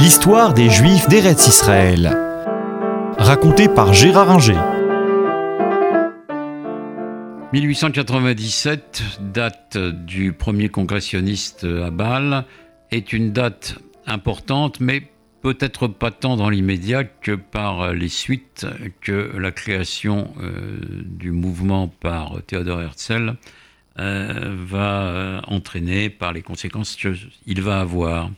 L'histoire des Juifs d'Eretz Israël. Racontée par Gérard Inger. 1897, date du premier congressionniste à Bâle, est une date importante, mais peut-être pas tant dans l'immédiat que par les suites que la création euh, du mouvement par Théodore Herzl euh, va euh, entraîner par les conséquences qu'il va avoir.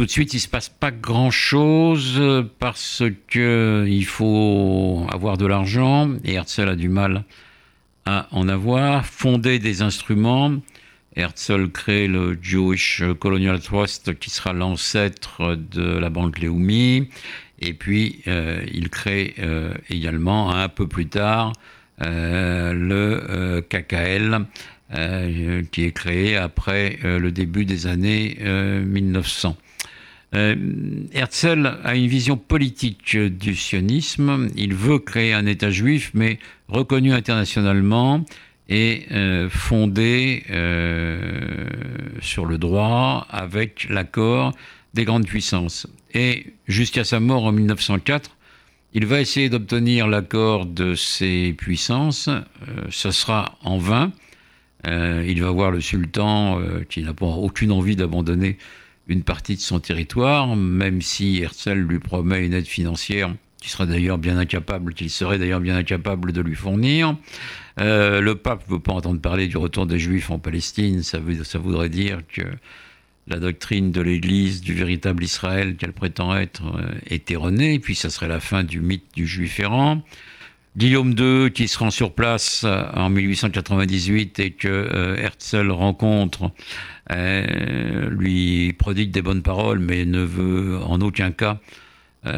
Tout de suite, il ne se passe pas grand-chose parce qu'il faut avoir de l'argent et Herzl a du mal à en avoir, fonder des instruments. Herzl crée le Jewish Colonial Trust qui sera l'ancêtre de la banque Leumi. Et puis, euh, il crée euh, également un peu plus tard euh, le KKL qui est créé après le début des années 1900. Euh, Herzl a une vision politique du sionisme. Il veut créer un État juif, mais reconnu internationalement et euh, fondé euh, sur le droit avec l'accord des grandes puissances. Et jusqu'à sa mort en 1904, il va essayer d'obtenir l'accord de ces puissances. ce sera en vain. il va voir le sultan qui n'a pas aucune envie d'abandonner une partie de son territoire, même si Herzl lui promet une aide financière qui sera d'ailleurs bien incapable, qu'il serait d'ailleurs bien incapable de lui fournir. Euh, le pape ne veut pas entendre parler du retour des Juifs en Palestine, ça, voudrait dire que la doctrine de l'Église du véritable Israël qu'elle prétend être euh, est erronée, puis ça serait la fin du mythe du Juif errant. Guillaume II, qui se rend sur place euh, en 1898 et que Herzl rencontre, lui prodigue des bonnes paroles, mais ne veut en aucun cas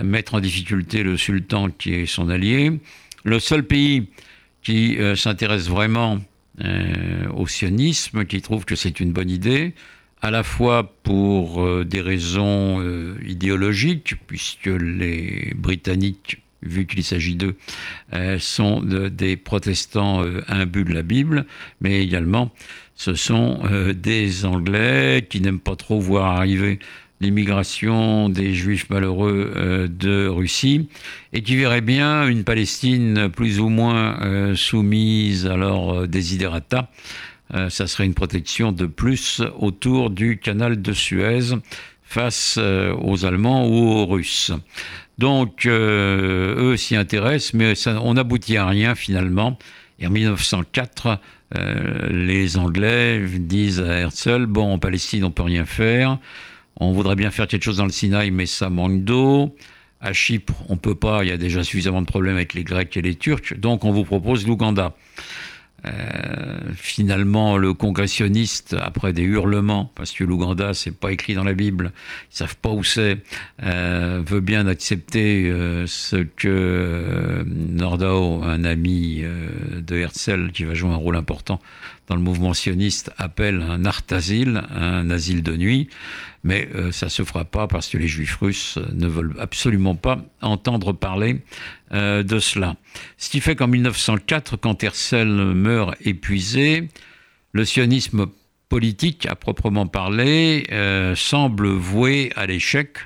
mettre en difficulté le sultan qui est son allié. Le seul pays qui s'intéresse vraiment au sionisme, qui trouve que c'est une bonne idée, à la fois pour des raisons idéologiques, puisque les Britanniques vu qu'il s'agit d'eux, euh, sont des protestants euh, de la Bible, mais également ce sont euh, des Anglais qui n'aiment pas trop voir arriver l'immigration des Juifs malheureux de Russie et qui verraient bien une Palestine plus ou moins soumise à leur desiderata. ça serait une protection de plus autour du canal de Suez face aux Allemands ou aux Russes. Donc, euh, eux s'y intéressent, mais on n'aboutit à rien finalement. Et en 1904, euh, les Anglais disent à Herzl, bon, en Palestine, on peut rien faire. On voudrait bien faire quelque chose dans le Sinaï, mais ça manque d'eau. À Chypre, on peut pas, il y a déjà suffisamment de problèmes avec les Grecs et les Turcs, donc on vous propose l'Ouganda. Euh, finalement, le congressionniste, après des hurlements, parce que l'Ouganda, c'est pas écrit dans la Bible, ils savent pas où c'est, euh, veut bien accepter euh, ce que Nordau, un ami Herzl, qui va jouer un rôle important dans le mouvement sioniste, appelle un art-asile, un asile de nuit mais euh, ça ne se fera pas parce que les juifs russes ne veulent absolument pas entendre parler euh, de cela. Ce qui fait qu'en 1904, quand Herzl meurt épuisé, le sionisme politique, à proprement parler, euh, semble voué à l'échec.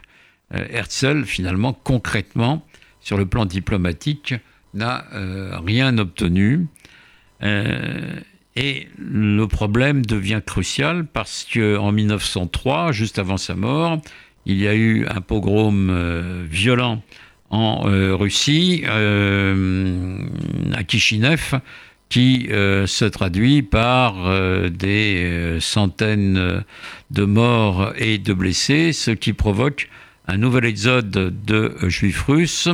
Herzl, finalement, concrètement, sur le plan diplomatique, n'a rien obtenu. Et le problème devient crucial parce qu'en 1903, juste avant sa mort, il y a eu un pogrom euh, violent en euh, Russie, euh, à Kishinev, qui se traduit par des centaines de morts et de blessés, ce qui provoque un nouvel exode de juifs russes,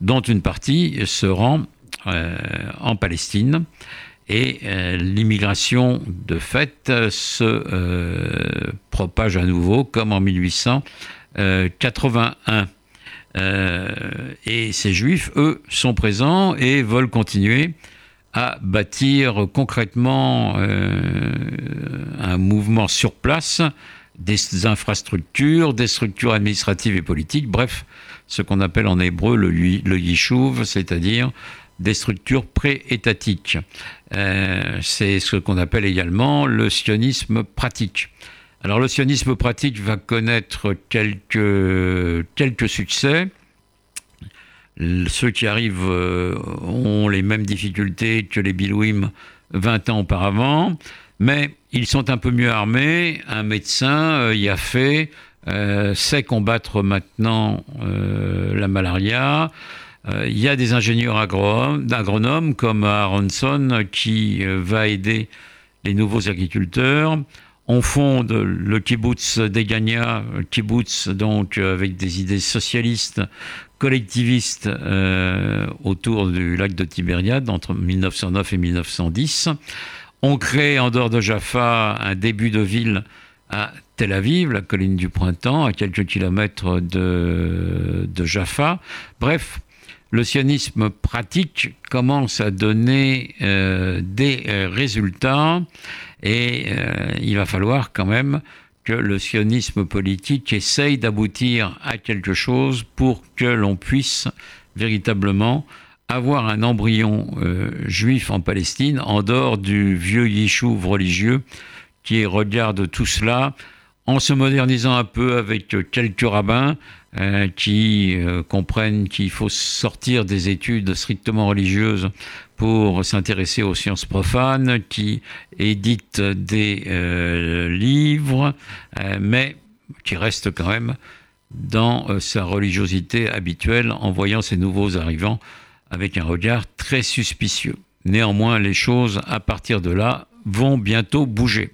dont une partie se rend en Palestine et euh, l'immigration de fait se euh, propage à nouveau comme en 1881. Euh, et ces juifs, eux, sont présents et veulent continuer à bâtir concrètement un mouvement sur place, des infrastructures, des structures administratives et politiques, bref, ce qu'on appelle en hébreu le, le yishuv, c'est-à-dire des structures pré-étatiques. Euh, c'est ce qu'on appelle également le sionisme pratique. Alors le sionisme pratique va connaître quelques, succès. Ceux qui arrivent euh, ont les mêmes difficultés que les Bilouim 20 ans auparavant, mais ils sont un peu mieux armés. Un médecin euh, y a fait, sait combattre maintenant la malaria. Il y a des ingénieurs agronomes comme Aronson qui va aider les nouveaux agriculteurs. On fonde le kibbutz d'Egania, kibbutz donc avec des idées socialistes, collectivistes euh, autour du lac de Tibériade entre 1909 et 1910. On crée en dehors de Jaffa un début de ville à Tel Aviv, la colline du printemps, à quelques kilomètres de, Jaffa. Bref, le sionisme pratique commence à donner euh, des euh, résultats et euh, il va falloir quand même que le sionisme politique essaye d'aboutir à quelque chose pour que l'on puisse véritablement avoir un embryon juif en Palestine en dehors du vieux yishuv religieux qui regarde tout cela en se modernisant un peu avec quelques rabbins euh, qui comprennent qu'il faut sortir des études strictement religieuses pour s'intéresser aux sciences profanes, qui édite des euh, livres, euh, mais qui reste quand même dans euh, sa religiosité habituelle en voyant ces nouveaux arrivants avec un regard très suspicieux. Néanmoins, les choses, à partir de là, vont bientôt bouger.